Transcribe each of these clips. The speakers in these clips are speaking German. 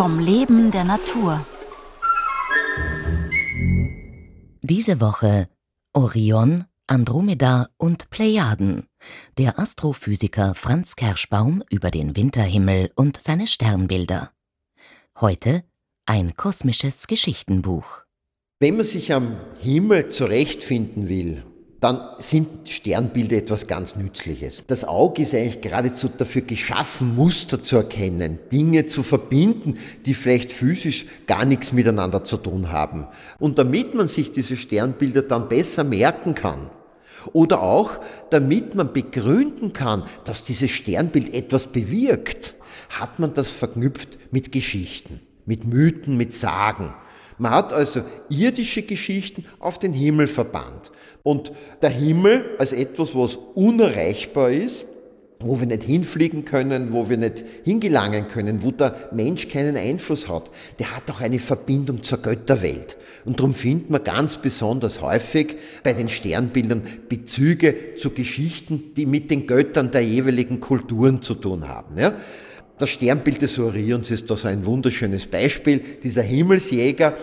Vom Leben der Natur. Diese Woche Orion, Andromeda und Plejaden. Der Astrophysiker Franz Kerschbaum über den Winterhimmel und seine Sternbilder. Heute ein kosmisches Geschichtenbuch. Wenn man sich am Himmel zurechtfinden will, dann sind Sternbilder etwas ganz Nützliches. Das Auge ist eigentlich geradezu dafür geschaffen, Muster zu erkennen, Dinge zu verbinden, die vielleicht physisch gar nichts miteinander zu tun haben. Und damit man sich diese Sternbilder dann besser merken kann, oder auch damit man begründen kann, dass dieses Sternbild etwas bewirkt, hat man das verknüpft mit Geschichten, mit Mythen, mit Sagen. Man hat also irdische Geschichten auf den Himmel verbannt. Und der Himmel als etwas, was unerreichbar ist, wo wir nicht hinfliegen können, wo wir nicht hingelangen können, wo der Mensch keinen Einfluss hat, der hat auch eine Verbindung zur Götterwelt. Und darum findet man ganz besonders häufig bei den Sternbildern Bezüge zu Geschichten, die mit den Göttern der jeweiligen Kulturen zu tun haben. Ja? Das Sternbild des Orions ist da so ein wunderschönes Beispiel. Dieser Himmelsjäger,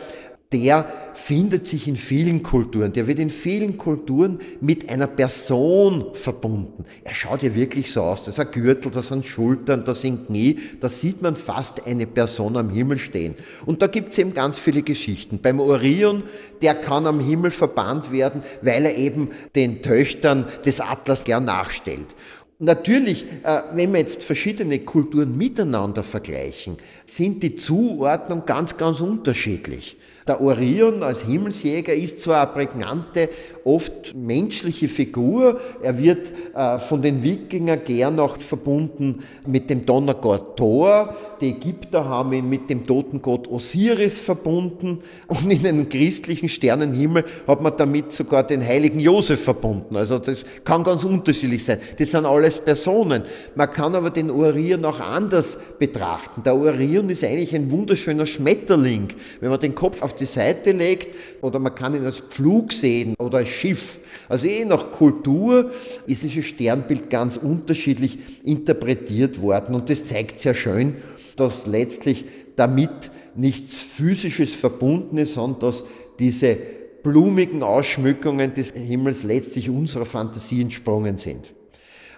der findet sich in vielen Kulturen, der wird in vielen Kulturen mit einer Person verbunden. Er schaut ja wirklich so aus, da ist ein Gürtel, da sind Schultern, da sind Knie, da sieht man fast eine Person am Himmel stehen. Und da gibt's eben ganz viele Geschichten. Beim Orion, der kann am Himmel verbannt werden, weil er eben den Töchtern des Atlas gern nachstellt. Natürlich, äh, wenn wir jetzt verschiedene Kulturen miteinander vergleichen, sind die Zuordnung ganz, ganz unterschiedlich. Der Orion als Himmelsjäger ist zwar eine prägnante, oft menschliche Figur, er wird äh, von den Wikingern gern auch verbunden mit dem Donnergott Thor, die Ägypter haben ihn mit dem Totengott Osiris verbunden und in einem christlichen Sternenhimmel hat man damit sogar den heiligen Josef verbunden. Also das kann ganz unterschiedlich sein. Das sind alles Personen. Man kann aber den Orion auch anders betrachten. Der Orion ist eigentlich ein wunderschöner Schmetterling. Wenn man den Kopf auf die Seite legt oder man kann ihn als Pflug sehen oder als Schiff. Also je nach Kultur ist dieses Sternbild ganz unterschiedlich interpretiert worden und das zeigt sehr schön, dass letztlich damit nichts Physisches verbunden ist, sondern dass diese blumigen Ausschmückungen des Himmels letztlich unserer Fantasie entsprungen sind.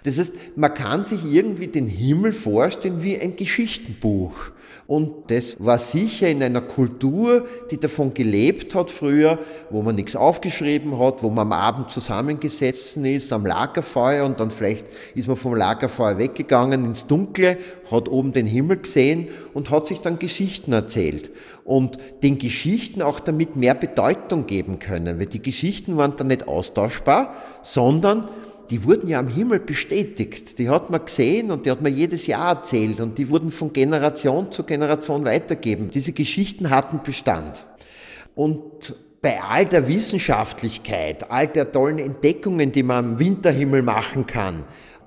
Das heißt, man kann sich irgendwie den Himmel vorstellen wie ein Geschichtenbuch. Und das war sicher in einer Kultur, die davon gelebt hat früher, wo man nichts aufgeschrieben hat, wo man am Abend zusammengesessen ist am Lagerfeuer und dann vielleicht ist man vom Lagerfeuer weggegangen ins Dunkle, hat oben den Himmel gesehen und hat sich dann Geschichten erzählt. Und den Geschichten auch damit mehr Bedeutung geben können, weil die Geschichten waren dann nicht austauschbar, sondern die wurden ja am Himmel bestätigt. Die hat man gesehen und die hat man jedes Jahr erzählt und die wurden von Generation zu Generation weitergeben. Diese Geschichten hatten Bestand. Und bei all der Wissenschaftlichkeit, all der tollen Entdeckungen, die man am Winterhimmel machen kann,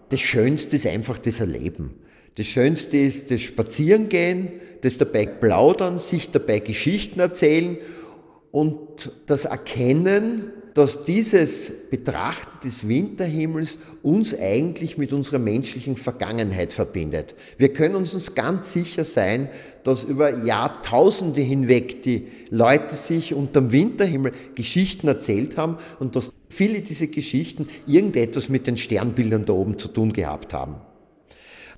das Schönste ist einfach das Erleben. Das Schönste ist das Spazierengehen, das dabei plaudern, sich dabei Geschichten erzählen und das Erkennen, dass dieses Betrachten des Winterhimmels uns eigentlich mit unserer menschlichen Vergangenheit verbindet. Wir können uns ganz sicher sein, dass über Jahrtausende hinweg die Leute sich unterm Winterhimmel Geschichten erzählt haben und dass viele dieser Geschichten irgendetwas mit den Sternbildern da oben zu tun gehabt haben.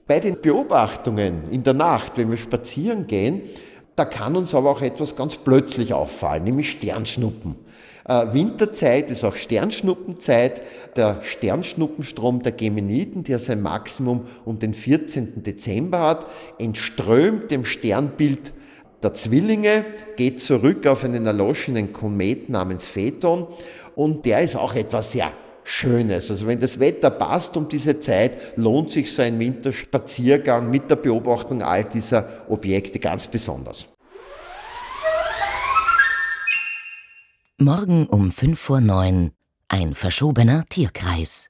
Bei den Beobachtungen in der Nacht, wenn wir spazieren gehen, da kann uns aber auch etwas ganz plötzlich auffallen, nämlich Sternschnuppen. Äh, Winterzeit ist auch Sternschnuppenzeit. Der Sternschnuppenstrom der Gemeniden, der sein Maximum um den 14. Dezember hat, entströmt dem Sternbild der Zwillinge, geht zurück auf einen erloschenen Komet namens Phaeton und der ist auch etwas sehr Schönes. Also wenn das Wetter passt um diese Zeit, lohnt sich so ein Winterspaziergang mit der Beobachtung all dieser Objekte ganz besonders. Morgen um 5 vor 9 ein verschobener Tierkreis.